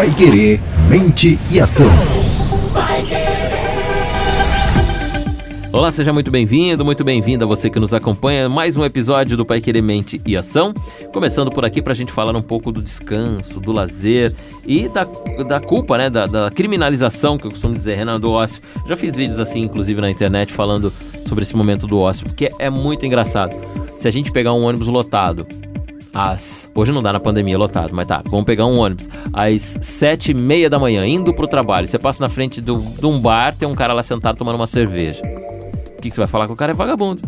Pai Querer, mente e ação. Olá, seja muito bem-vindo, muito bem-vinda você que nos acompanha. Mais um episódio do Pai Querer Mente e Ação. Começando por aqui para a gente falar um pouco do descanso, do lazer e da, da culpa, né? Da, da criminalização, que eu costumo dizer, Renan, do ócio. Já fiz vídeos assim, inclusive na internet, falando sobre esse momento do ócio, porque é muito engraçado. Se a gente pegar um ônibus lotado, às. Hoje não dá na pandemia lotado, mas tá. Vamos pegar um ônibus. Às sete e meia da manhã, indo pro trabalho. Você passa na frente do, de um bar, tem um cara lá sentado tomando uma cerveja. O que, que você vai falar que o cara é vagabundo?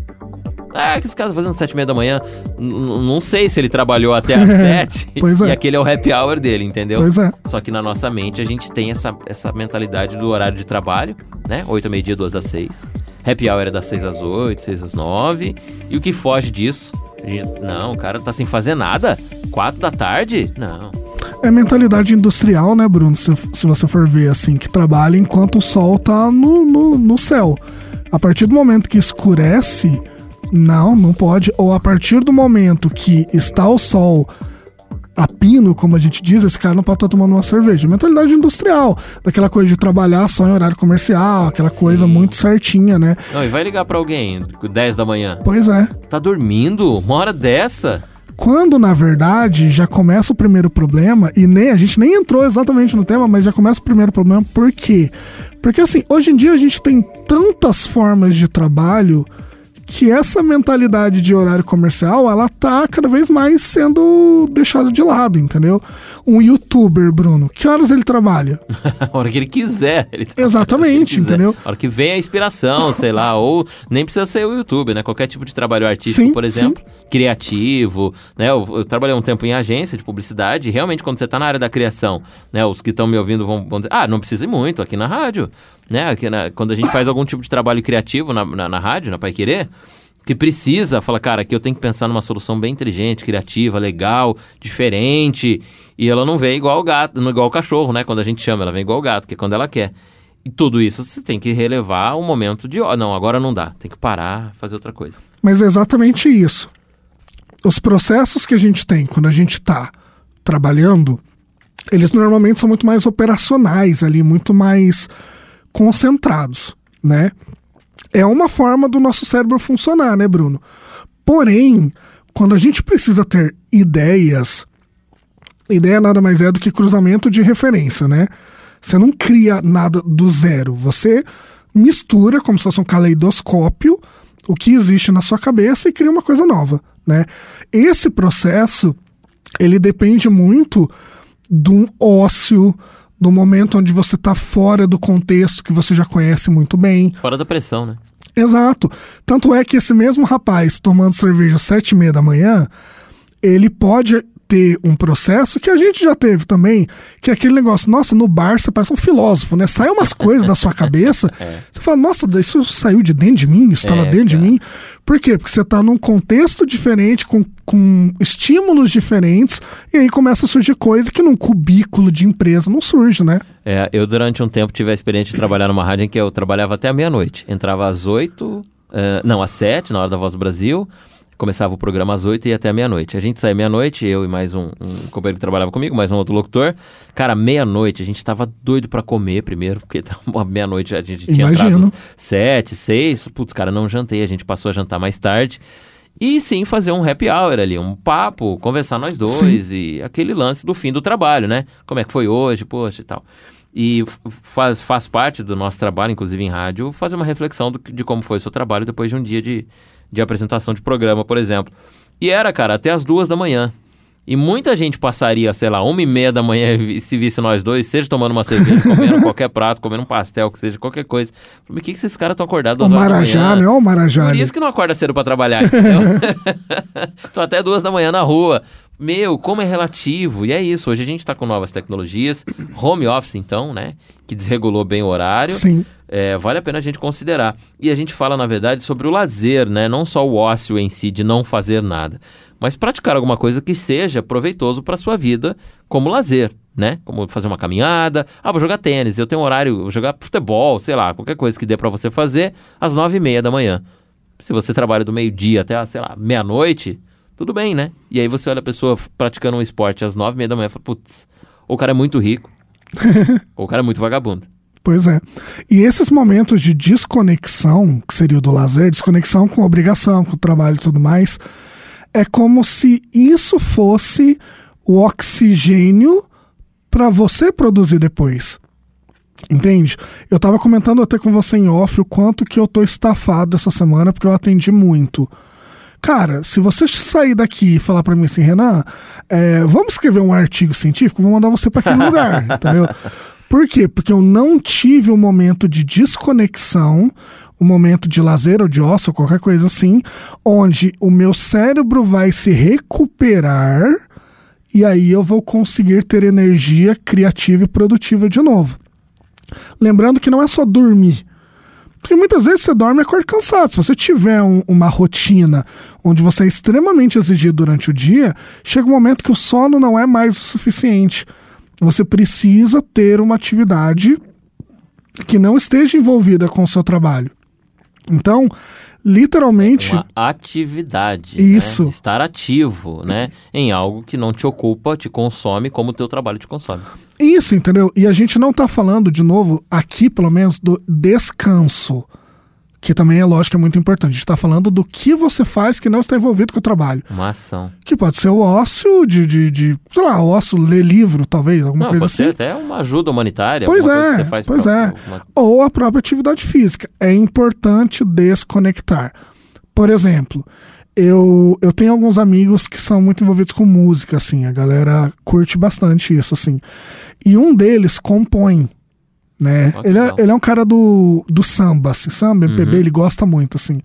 Ah, que esse cara tá fazendo sete e meia da manhã. N não sei se ele trabalhou até às sete pois é. e aquele é o happy hour dele, entendeu? Pois é. Só que na nossa mente a gente tem essa, essa mentalidade do horário de trabalho, né? Oito, meio-dia, duas às seis. Happy hour é das seis às oito, seis às nove. E o que foge disso? Não, o cara tá sem fazer nada. Quatro da tarde? Não. É mentalidade industrial, né, Bruno? Se, se você for ver assim, que trabalha enquanto o sol tá no, no, no céu. A partir do momento que escurece, não, não pode. Ou a partir do momento que está o sol a pino, como a gente diz, esse cara não pode estar tomando uma cerveja. Mentalidade industrial, daquela coisa de trabalhar só em horário comercial, aquela Sim. coisa muito certinha, né? Não, e vai ligar pra alguém 10 da manhã. Pois é. Tá dormindo? Uma hora dessa? Quando, na verdade, já começa o primeiro problema, e nem a gente nem entrou exatamente no tema, mas já começa o primeiro problema, por quê? Porque assim, hoje em dia a gente tem tantas formas de trabalho que essa mentalidade de horário comercial, ela tá cada vez mais sendo deixada de lado, entendeu? Um youtuber, Bruno, que horas ele trabalha? a hora que ele quiser. Ele Exatamente, ele quiser. entendeu? A hora que vem a inspiração, sei lá, ou nem precisa ser o YouTube, né? Qualquer tipo de trabalho artístico, Sim, por exemplo, criativo, né? Eu, eu trabalhei um tempo em agência de publicidade realmente quando você tá na área da criação, né? Os que estão me ouvindo vão, vão dizer, ah, não precisa ir muito aqui na rádio, né? Aqui na- quando a gente faz algum tipo de trabalho criativo na, na, na rádio, na Pai Querer, que precisa, fala, cara, aqui eu tenho que pensar numa solução bem inteligente, criativa, legal, diferente. E ela não vem igual o gato, não igual o cachorro, né? Quando a gente chama, ela vem igual o gato, que é quando ela quer. E tudo isso você tem que relevar um momento de, ó, não, agora não dá, tem que parar, fazer outra coisa. Mas é exatamente isso. Os processos que a gente tem quando a gente está trabalhando, eles normalmente são muito mais operacionais ali, muito mais concentrados, né? É uma forma do nosso cérebro funcionar, né, Bruno? Porém, quando a gente precisa ter ideias, ideia nada mais é do que cruzamento de referência, né? Você não cria nada do zero, você mistura como se fosse um caleidoscópio o que existe na sua cabeça e cria uma coisa nova, né? Esse processo ele depende muito de um ócio, do momento onde você está fora do contexto que você já conhece muito bem. Fora da pressão, né? Exato. Tanto é que esse mesmo rapaz tomando cerveja às sete e meia da manhã, ele pode ter um processo que a gente já teve também, que é aquele negócio, nossa, no bar você parece um filósofo, né? Sai umas coisas da sua cabeça, você fala, nossa, isso saiu de dentro de mim, isso tá É, lá dentro de cara. mim. Por quê? Porque você tá num contexto diferente, com, com estímulos diferentes, e aí começa a surgir coisa que num cubículo de empresa não surge, né? É, eu durante um tempo tive a experiência de trabalhar numa rádio em que eu trabalhava até a meia-noite. Entrava às oito, eh, não, às sete, na hora da Voz do Brasil. Começava o programa às oito e ia até meia-noite. A gente saía meia-noite, eu e mais um, um companheiro que trabalhava comigo, mais um outro locutor. Cara, meia-noite, a gente tava doido pra comer primeiro, porque meia-noite a gente tinha Imagino. entrado sete, seis. Putz, cara, não jantei. A gente passou a jantar mais tarde. E sim, fazer um happy hour ali, um papo, conversar nós dois e aquele lance do fim do trabalho, né? Como é que foi hoje, poxa e tal. E faz, faz parte do nosso trabalho, inclusive em rádio, fazer uma reflexão do de como foi o seu trabalho depois de um dia de, de apresentação de programa, por exemplo. E era, cara, até as duas da manhã. E muita gente passaria, sei lá, uma e meia da manhã se visse nós dois, seja tomando uma cerveja, comendo qualquer prato, comendo um pastel, que seja qualquer coisa. Falei, Por que, que esses caras estão acordados O duas horas da Marajá, manhã? né? O Marajá. Por ali. isso que não acorda cedo pra trabalhar, entendeu? Tô até duas da manhã na rua. Meu, como é relativo. E é isso, hoje a gente tá com novas tecnologias. Home office, então, né? Que desregulou bem o horário. Sim. É, vale a pena a gente considerar. E a gente fala, na verdade, sobre o lazer, né? Não só o ócio em si de não fazer nada, mas praticar alguma coisa que seja proveitoso para sua vida como lazer, né? Como fazer uma caminhada. Ah, vou jogar tênis, eu tenho horário, vou jogar futebol, sei lá, qualquer coisa que dê para você fazer às nove e meia da manhã. Se você trabalha do meio-dia até, sei lá, meia-noite, tudo bem, né? E aí você olha a pessoa praticando um esporte às nove e meia da manhã e fala, putz, ou o cara é muito rico, Ou o cara é muito vagabundo. Pois é. E esses momentos de desconexão, que seria o do lazer, desconexão com obrigação, com o trabalho e tudo mais, é como se isso fosse o oxigênio para você produzir depois. Entende? Eu tava comentando até com você em off o quanto que eu tô estafado essa semana porque eu atendi muito. Cara, se você sair daqui e falar para mim assim, Renan, é, vamos escrever um artigo científico, vou mandar você para aquele lugar, entendeu? Por quê? Porque eu não tive um momento de desconexão, um momento de lazer ou de ócio, ou qualquer coisa assim, onde o meu cérebro vai se recuperar e aí eu vou conseguir ter energia criativa e produtiva de novo. Lembrando que não é só dormir. Porque muitas vezes você dorme e acorda cansado. Se você tiver um, uma rotina onde você é extremamente exigido durante o dia, chega um momento que o sono não é mais o suficiente. Você precisa ter uma atividade que não esteja envolvida com o seu trabalho. Então, literalmente. Uma atividade. Isso. Né? Estar ativo, né? Em algo que não te ocupa, te consome, como o teu trabalho te consome. Isso, entendeu? E a gente não tá falando, de novo, aqui pelo menos, do descanso. Que também é lógico, é muito importante. A gente tá falando do que você faz que não está envolvido com o trabalho. Uma ação. Que pode ser o ócio de, de, de sei lá, ócio, ler livro, talvez, alguma Não, coisa pode assim. ser até uma ajuda humanitária. Pois é, pois pra- é. uma- Ou a própria atividade física. É importante desconectar. Por exemplo, eu, eu tenho alguns amigos que são muito envolvidos com música, assim, a galera curte bastante isso, assim. E um deles compõe, né? Que ele, é, ele é um cara do, do samba, assim, samba, MPB, Uhum. ele gosta muito, assim.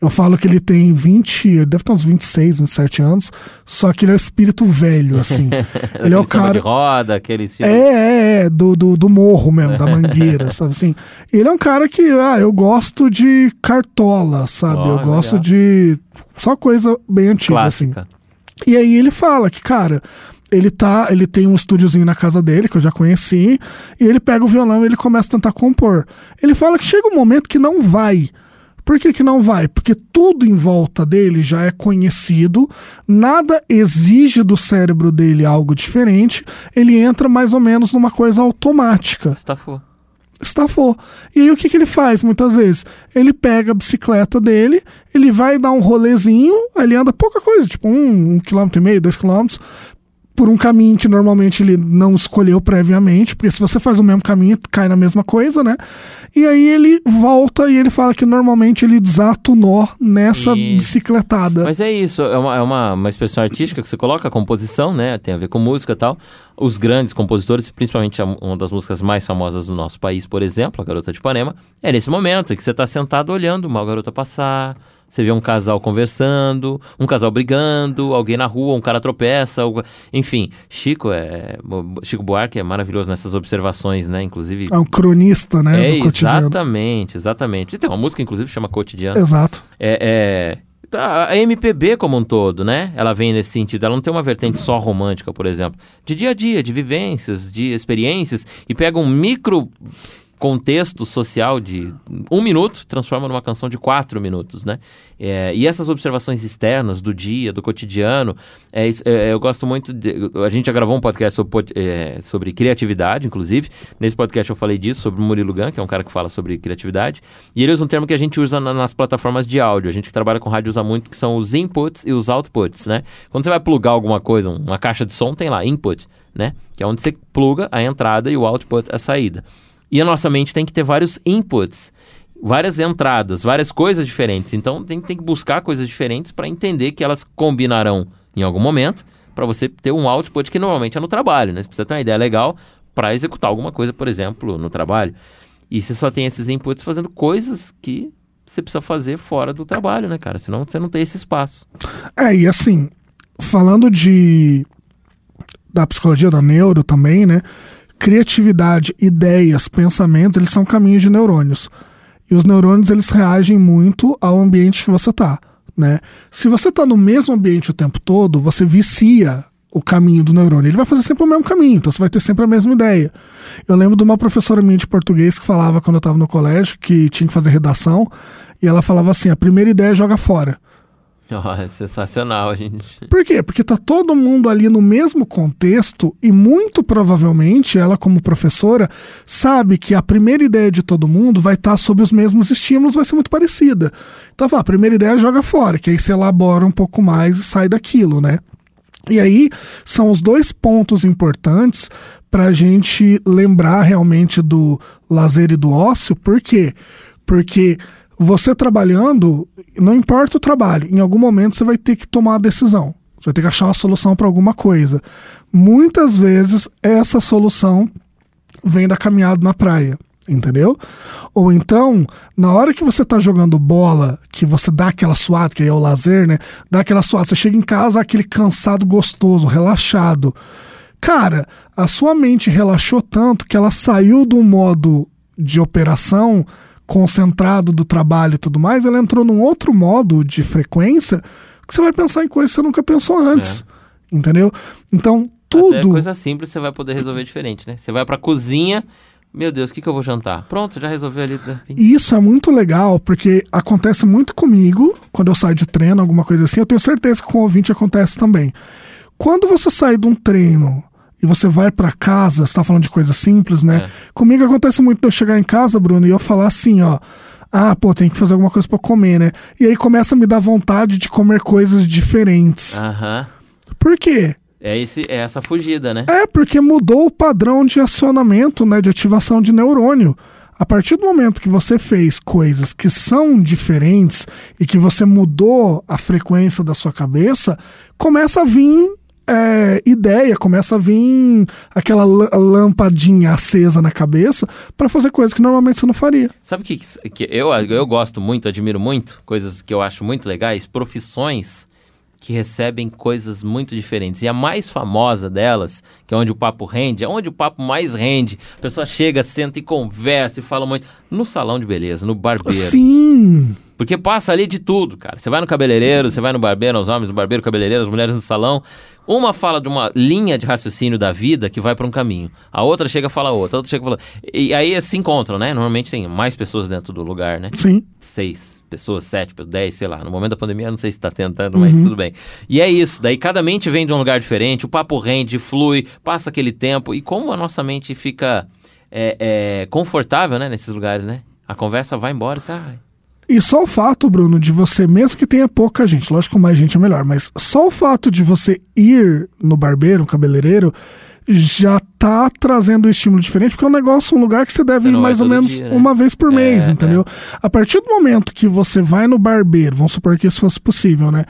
Eu falo que ele tem 20, ele deve ter uns 26, 27 anos, só que ele é o espírito velho, assim. ele é o cara... de roda, aquele estilo. É, é, é, do, do, do morro mesmo, da mangueira, sabe assim? Ele é um cara que, ah, eu gosto de cartola, sabe? Ó, eu gosto legal. de só coisa bem antiga, assim. Clássica. E aí ele fala que, cara, ele tá, ele tem um estúdiozinho na casa dele, que eu já conheci, e ele pega o violão e ele começa a tentar compor. Ele fala que chega um momento que não vai. Por que, que não vai? Porque tudo em volta dele já é conhecido, nada exige do cérebro dele algo diferente, ele entra mais ou menos numa coisa automática Estafou. estafou. E aí o que, que ele faz muitas vezes? Ele pega a bicicleta dele, ele vai dar um rolezinho, ele anda pouca coisa, tipo um, um quilômetro e meio, dois quilômetros, por um caminho que normalmente ele não escolheu previamente, porque se você faz o mesmo caminho, cai na mesma coisa, né? E aí ele volta e ele fala que normalmente ele desata o nó nessa bicicletada. Mas é isso, é uma, é uma, uma expressão artística que você coloca, a composição, né? Tem a ver com música e tal. Os grandes compositores, principalmente uma das músicas mais famosas do nosso país, por exemplo, a Garota de Ipanema, é nesse momento que você está sentado olhando uma garota passar, você vê um casal conversando, um casal brigando, alguém na rua, um cara tropeça, algo- enfim. Chico é Chico Buarque é maravilhoso nessas observações, né? Inclusive É um cronista, né? é, do cotidiano. exatamente, exatamente. E tem uma música, inclusive, que chama Cotidiano. Exato. É, é- tá, a MPB como um todo, né? Ela vem nesse sentido. Ela não tem uma vertente só romântica, por exemplo. De dia a dia, de vivências, de experiências. E pega um micro contexto social de um minuto, transforma numa canção de quatro minutos, né? É, e essas observações externas do dia, do cotidiano, é, é, eu gosto muito. De, a gente já gravou um podcast sobre, é, sobre criatividade, inclusive. Nesse podcast eu falei disso, sobre o Murilo Gun, que é um cara que fala sobre criatividade. E ele usa um termo que a gente usa na- nas plataformas de áudio. A gente que trabalha com rádio usa muito, que são os inputs e os outputs, né? Quando você vai plugar alguma coisa, uma caixa de som, tem lá input, né? Que é onde você pluga a entrada e o output a saída. E a nossa mente tem que ter vários inputs, várias entradas, várias coisas diferentes. Então tem, tem que buscar coisas diferentes para entender que elas combinarão em algum momento para você ter um output que normalmente é no trabalho, né? Você precisa ter uma ideia legal para executar alguma coisa, por exemplo, no trabalho. E você só tem esses inputs fazendo coisas que você precisa fazer fora do trabalho, né, cara? Senão você não tem esse espaço. É, e assim, falando de da psicologia da neuro também, né? Criatividade, ideias, pensamentos, eles são caminhos de neurônios. E os neurônios, eles reagem muito ao ambiente que você tá, né? Se você tá no mesmo ambiente o tempo todo, você vicia o caminho do neurônio. Ele vai fazer sempre o mesmo caminho, então você vai ter sempre a mesma ideia. Eu lembro de uma professora minha de português que falava quando eu estava no colégio que tinha que fazer redação, e ela falava assim: a primeira ideia joga fora. Oh, é sensacional, gente. Por quê? Porque tá todo mundo ali no mesmo contexto e muito provavelmente ela, como professora, sabe que a primeira ideia de todo mundo vai estar tá sob os mesmos estímulos, vai ser muito parecida. Então, a primeira ideia joga fora, que aí se elabora um pouco mais e sai daquilo, né? E aí são os dois pontos importantes para a gente lembrar realmente do lazer e do ócio. Por quê? Porque você trabalhando, não importa o trabalho, em algum momento você vai ter que tomar a decisão. Você vai ter que achar uma solução para alguma coisa. Muitas vezes essa solução vem da caminhada na praia, entendeu? Ou então, na hora que você está jogando bola, que você dá aquela suada, que aí é o lazer, né? Dá aquela suada, você chega em casa aquele cansado gostoso, relaxado. Cara, a sua mente relaxou tanto que ela saiu do modo de operação concentrado do trabalho e tudo mais, ela entrou num outro modo de frequência que você vai pensar em coisas que você nunca pensou antes. É. Entendeu? Então, tudo. Até coisa simples você vai poder resolver diferente, né? Você vai pra cozinha. Meu Deus, o que, que eu vou jantar? Pronto, já resolveu ali. E isso é muito legal, porque acontece muito comigo, quando eu saio de treino, alguma coisa assim, eu tenho certeza que com o ouvinte acontece também. Quando você sai de um treino e você vai para casa, você tá falando de coisa simples, né? É. Comigo acontece muito de eu chegar em casa, Bruno, e eu falar assim, ó. Ah, pô, tem que fazer alguma coisa para comer, né? E aí começa a me dar vontade de comer coisas diferentes. Aham. Por quê? É, esse, é essa fugida, né? É, porque mudou o padrão de acionamento, né? De ativação de neurônio. A partir do momento que você fez coisas que são diferentes e que você mudou a frequência da sua cabeça, começa a vir é, ideia, começa a vir aquela lampadinha acesa na cabeça para fazer coisas que normalmente você não faria. Sabe que, que eu, eu gosto muito, admiro muito, coisas que eu acho muito legais, profissões que recebem coisas muito diferentes. E a mais famosa delas, que é onde o papo rende, é onde o papo mais rende. A pessoa chega, senta e conversa e fala muito. No salão de beleza, no barbeiro. Sim! Porque passa ali de tudo, cara. Você vai no cabeleireiro, você vai no barbeiro, os homens no barbeiro, cabeleireiro, as mulheres no salão. Uma fala de uma linha de raciocínio da vida que vai para um caminho. A outra chega a falar outra, a outra chega a falar. E aí se encontram, né? Normalmente tem mais pessoas dentro do lugar, né? Sim. Seis pessoas, sete, dez, sei lá. No momento da pandemia, não sei se está tentando, mas uhum. tudo bem. E é isso. Daí cada mente vem de um lugar diferente, o papo rende, flui, passa aquele tempo. E como a nossa mente fica é, é, confortável, né? Nesses lugares, né? A conversa vai embora, sabe? E só o fato, Bruno, de você, mesmo que tenha pouca gente, lógico mais gente é melhor, mas só o fato de você ir no barbeiro, cabeleireiro, já tá trazendo um estímulo diferente, porque é um negócio, um lugar que você deve você ir mais ou menos dia, né? uma vez por é, mês, entendeu? É. A partir do momento que você vai no barbeiro, vamos supor que isso fosse possível, né?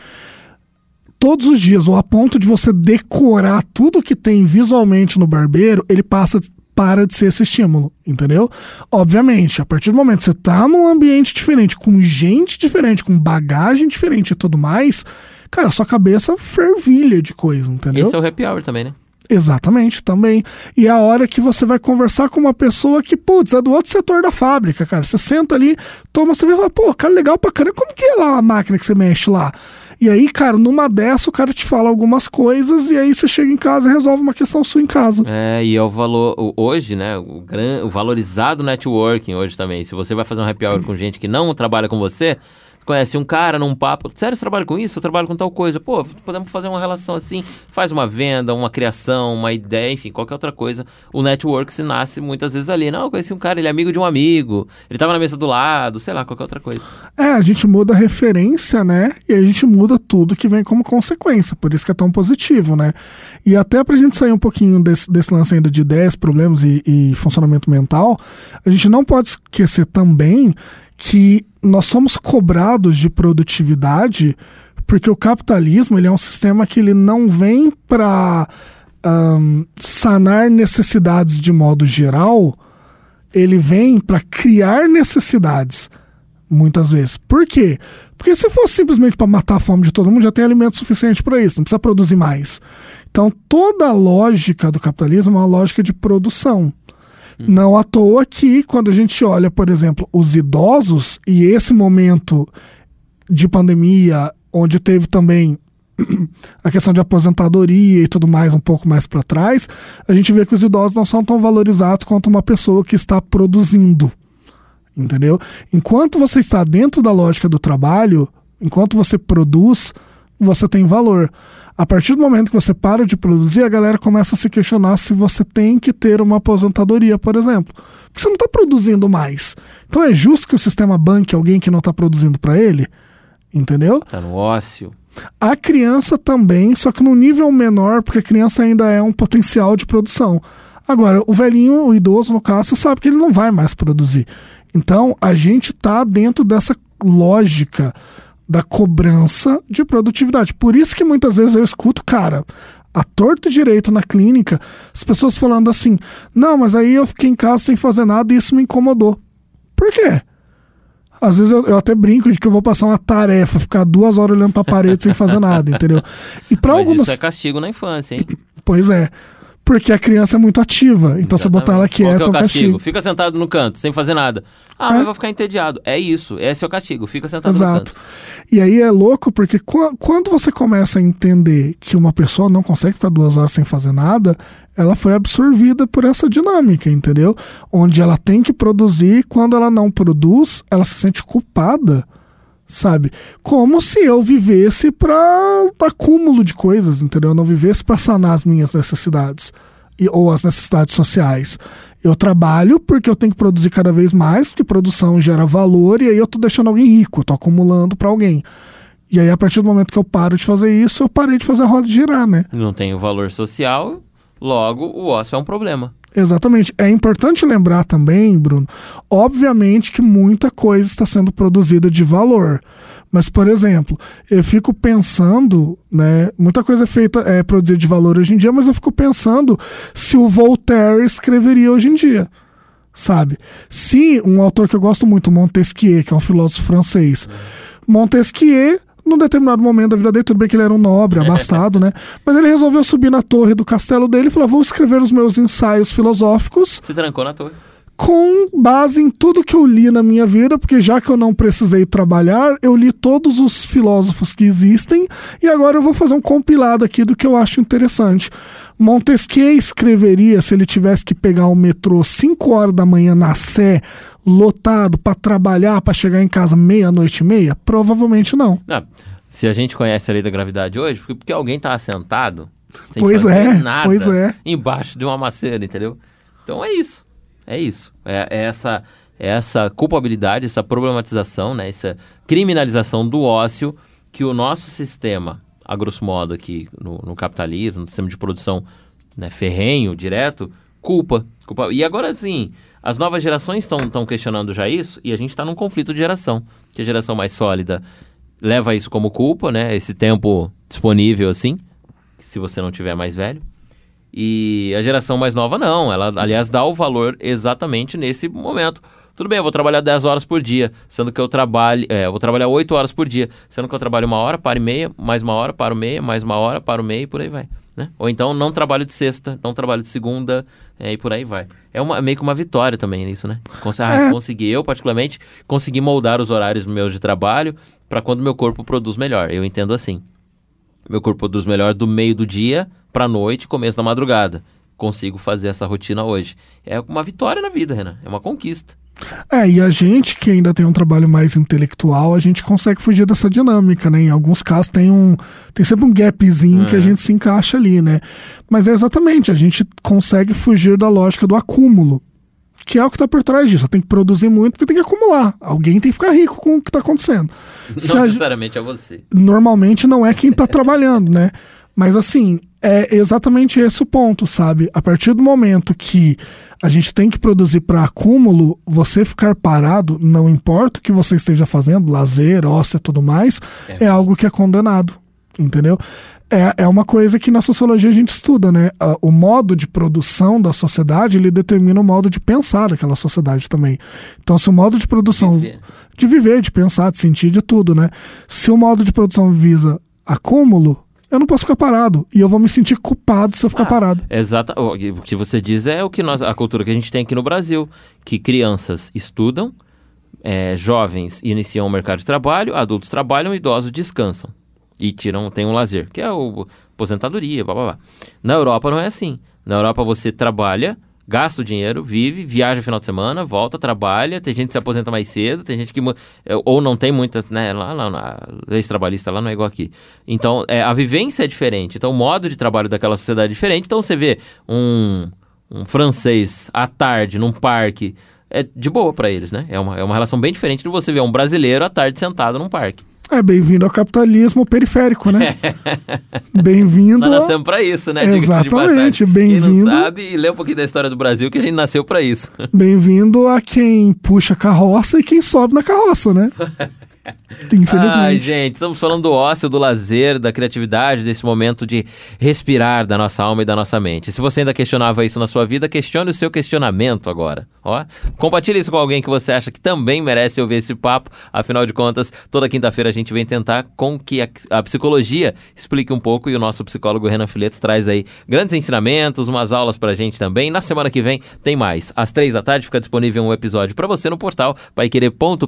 Todos os dias, ou a ponto de você decorar tudo que tem visualmente no barbeiro, ele passa para de ser esse estímulo, entendeu? Obviamente, a partir do momento que você tá num ambiente diferente, com gente diferente, com bagagem diferente e tudo mais, cara, sua cabeça fervilha de coisa, entendeu? Esse é o happy hour também, né? Exatamente, também. E é a hora que você vai conversar com uma pessoa que, putz, é do outro setor da fábrica, cara. Você senta ali, toma cerveja e fala, pô, cara, legal pra caramba. Como que é lá a máquina que você mexe lá? E aí, cara, numa dessa o cara te fala algumas coisas e aí você chega em casa e resolve uma questão sua em casa. É, e é o valor, hoje, né, o, gran, o valorizado networking hoje também. Se você vai fazer um happy hour com gente que não trabalha com você, conhece um cara num papo, sério, você trabalha com isso? Eu trabalho com tal coisa. Pô, podemos fazer uma relação assim, faz uma venda, uma criação, uma ideia, enfim, qualquer outra coisa. O network se nasce muitas vezes ali. Não, eu conheci um cara, ele é amigo de um amigo, ele tava na mesa do lado, sei lá, qualquer outra coisa. É, a gente muda a referência, né? E a gente muda tudo que vem como consequência, por isso que é tão positivo, né? E até pra gente sair um pouquinho desse, desse lance ainda de ideias, problemas e, e funcionamento mental, a gente não pode esquecer também que nós somos cobrados de produtividade porque o capitalismo ele é um sistema que ele não vem para um, sanar necessidades de modo geral, ele vem para criar necessidades muitas vezes. Por quê? Porque se fosse simplesmente para matar a fome de todo mundo, já tem alimento suficiente para isso, não precisa produzir mais. Então toda a lógica do capitalismo é uma lógica de produção. Não à toa que, quando a gente olha, por exemplo, os idosos e esse momento de pandemia, onde teve também a questão de aposentadoria e tudo mais um pouco mais para trás, a gente vê que os idosos não são tão valorizados quanto uma pessoa que está produzindo. Entendeu? Enquanto você está dentro da lógica do trabalho, Enquanto você produz, você tem valor. A partir do momento que você para de produzir, a galera começa a se questionar se você tem que ter uma aposentadoria, por exemplo. Porque você não está produzindo mais. Então é justo que o sistema banque alguém que não está produzindo para ele? Entendeu? Tá no ócio. A criança também, só que no nível menor, porque a criança ainda é um potencial de produção. Agora, o velhinho, o idoso, no caso, sabe que ele não vai mais produzir. Então, a gente está dentro dessa lógica da cobrança de produtividade. Por isso que muitas vezes eu escuto, cara, a torto e direito na clínica, as pessoas falando assim: não, mas aí eu fiquei em casa sem fazer nada e isso me incomodou. Por quê? Às vezes eu, eu até brinco de que eu vou passar uma tarefa, ficar duas horas olhando pra parede sem fazer nada, entendeu? E para Mas algumas. isso é castigo na infância, hein? Pois é. Porque a criança é muito ativa. Então, você botar ela Exatamente. Qual quieta que é é o castigo? castigo. Fica sentado no canto, sem fazer nada. Ah, É. mas eu vou ficar entediado. É isso, esse é o castigo. Fica sentado no Exato. canto. E aí é louco porque qua- quando você começa a entender que uma pessoa não consegue ficar duas horas sem fazer nada, ela foi absorvida por essa dinâmica, entendeu? Onde ela tem que produzir, quando ela não produz, ela se sente culpada, sabe? Como se eu vivesse para acúmulo de coisas, entendeu? Eu não vivesse para sanar as minhas necessidades e, ou as necessidades sociais. Eu trabalho porque eu tenho que produzir cada vez mais, porque produção gera valor e aí eu tô deixando alguém rico, tô acumulando para alguém. E aí, a partir do momento que eu paro de fazer isso, eu parei de fazer a roda girar, né? Não tem o valor social, logo o ócio é um problema. Exatamente. É importante lembrar também, Bruno, obviamente que muita coisa está sendo produzida de valor. Mas, por exemplo, eu fico pensando, né? Muita coisa é feita, é produzida de valor hoje em dia, mas eu fico pensando se o Voltaire escreveria hoje em dia. Sabe? Se um autor que eu gosto muito, Montesquieu, que é um filósofo francês, Montesquieu, num determinado momento da vida dele, tudo bem que ele era um nobre, abastado, né? Mas ele resolveu subir na torre do castelo dele e falou: vou escrever os meus ensaios filosóficos Se trancou na torre. com base em tudo que eu li na minha vida, porque já que eu não precisei trabalhar, eu li todos os filósofos que existem e agora eu vou fazer um compilado aqui do que eu acho interessante. Montesquieu escreveria se ele tivesse que pegar o metrô 5 horas da manhã na Sé, lotado, para trabalhar, para chegar em casa meia-noite e meia? Provavelmente não. Não, se a gente conhece a lei da gravidade hoje, porque, porque alguém tá assentado sem Pois fazer é, nada pois é. embaixo de uma macena, entendeu? Então é isso. É isso. É, é essa, é essa culpabilidade, essa problematização, né? essa criminalização do ócio que o nosso sistema, a grosso modo aqui no, no capitalismo, no sistema de produção né, ferrenho, direto, culpa, culpa. E agora sim, as novas gerações estão questionando já isso e a gente está num conflito de geração. Que a geração mais sólida leva isso como culpa, né? Esse tempo disponível assim, se você não tiver mais velho. E a geração mais nova não, ela aliás dá o valor exatamente nesse momento. Tudo bem, eu vou trabalhar 10 horas por dia, sendo que eu trabalho, é, eu vou trabalhar 8 horas por dia, sendo que eu trabalho uma hora, paro e meia, mais uma hora, paro meia, mais uma hora, paro meia e por aí vai. Né? Ou então não trabalho de sexta, não trabalho de segunda é, e por aí vai. É uma, meio que uma vitória também nisso, né? Cons ah, É. Consegui, eu particularmente, consegui moldar os horários meus de trabalho para quando meu corpo produz melhor. Eu entendo assim. Meu corpo produz melhor do meio do dia pra noite, começo da madrugada. Consigo fazer essa rotina hoje. É uma vitória na vida, Renan. É uma conquista. É, e a gente que ainda tem um trabalho mais intelectual, a gente consegue fugir dessa dinâmica, né? Em alguns casos tem um. Tem sempre um gapzinho que a É. gente se encaixa ali, né? Mas é exatamente, a gente consegue fugir da lógica do acúmulo. Que é o que está por trás disso. Tem que produzir muito porque tem que acumular. Alguém tem que ficar rico com o que está acontecendo. Se Não a- necessariamente é você. normalmente não é quem está trabalhando, né? Mas assim, é exatamente esse o ponto, sabe? A partir do momento que a gente tem que produzir para acúmulo, você ficar parado, não importa o que você esteja fazendo, lazer, ócio e tudo mais, É. é algo que é condenado, entendeu? É, é uma coisa que na sociologia a gente estuda, né? O modo de produção da sociedade, ele determina o modo de pensar daquela sociedade também. Então, se o modo de produção Viver. de viver, de pensar, de sentir, de tudo, né? Se o modo de produção visa acúmulo, eu não posso ficar parado. E eu vou me sentir culpado se eu ficar Ah, parado. Exata. O o que você diz é o que nós, a cultura que a gente tem aqui no Brasil, que crianças estudam, é, jovens iniciam o mercado de trabalho, adultos trabalham, idosos descansam e tiram, tem um lazer, que é o aposentadoria, blá blá blá. Na Europa não é assim. Na Europa você trabalha, gasta o dinheiro, vive, viaja final de semana, volta, trabalha, tem gente que se aposenta mais cedo, tem gente que é, ou não tem muitas, né, lá, lá na lei trabalhista lá não é igual aqui. Então, é, a vivência é diferente, então o modo de trabalho daquela sociedade é diferente, então você vê um, um francês à tarde num parque, é de boa pra eles, né? É uma, é uma relação bem diferente de você ver um brasileiro à tarde sentado num parque. É bem-vindo ao capitalismo periférico, né? Bem-vindo. Nós nascemos pra isso, né? Exatamente, passagem. Quem bem-vindo. não sabe, lê um pouquinho da história do Brasil, que a gente nasceu pra isso. Bem-vindo a quem puxa a carroça e quem sobe na carroça, né? Infelizmente. Ai, gente, estamos falando do ócio, do lazer, da criatividade, desse momento de respirar da nossa alma e da nossa mente. Se você ainda questionava isso na sua vida, questione o seu questionamento agora. Ó, compartilhe isso com alguém que você acha que também merece ouvir esse papo. Afinal de contas, toda quinta-feira a gente vem tentar com que a, a psicologia explique um pouco e o nosso psicólogo Renan Fileto traz aí grandes ensinamentos, umas aulas pra gente também. Na semana que vem tem mais. Às três da tarde fica disponível um episódio para você no portal paiquerer.com.br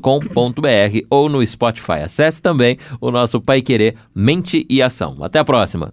ou no Spotify. Acesse também o nosso Pai Querer Mente e Ação. Até a próxima.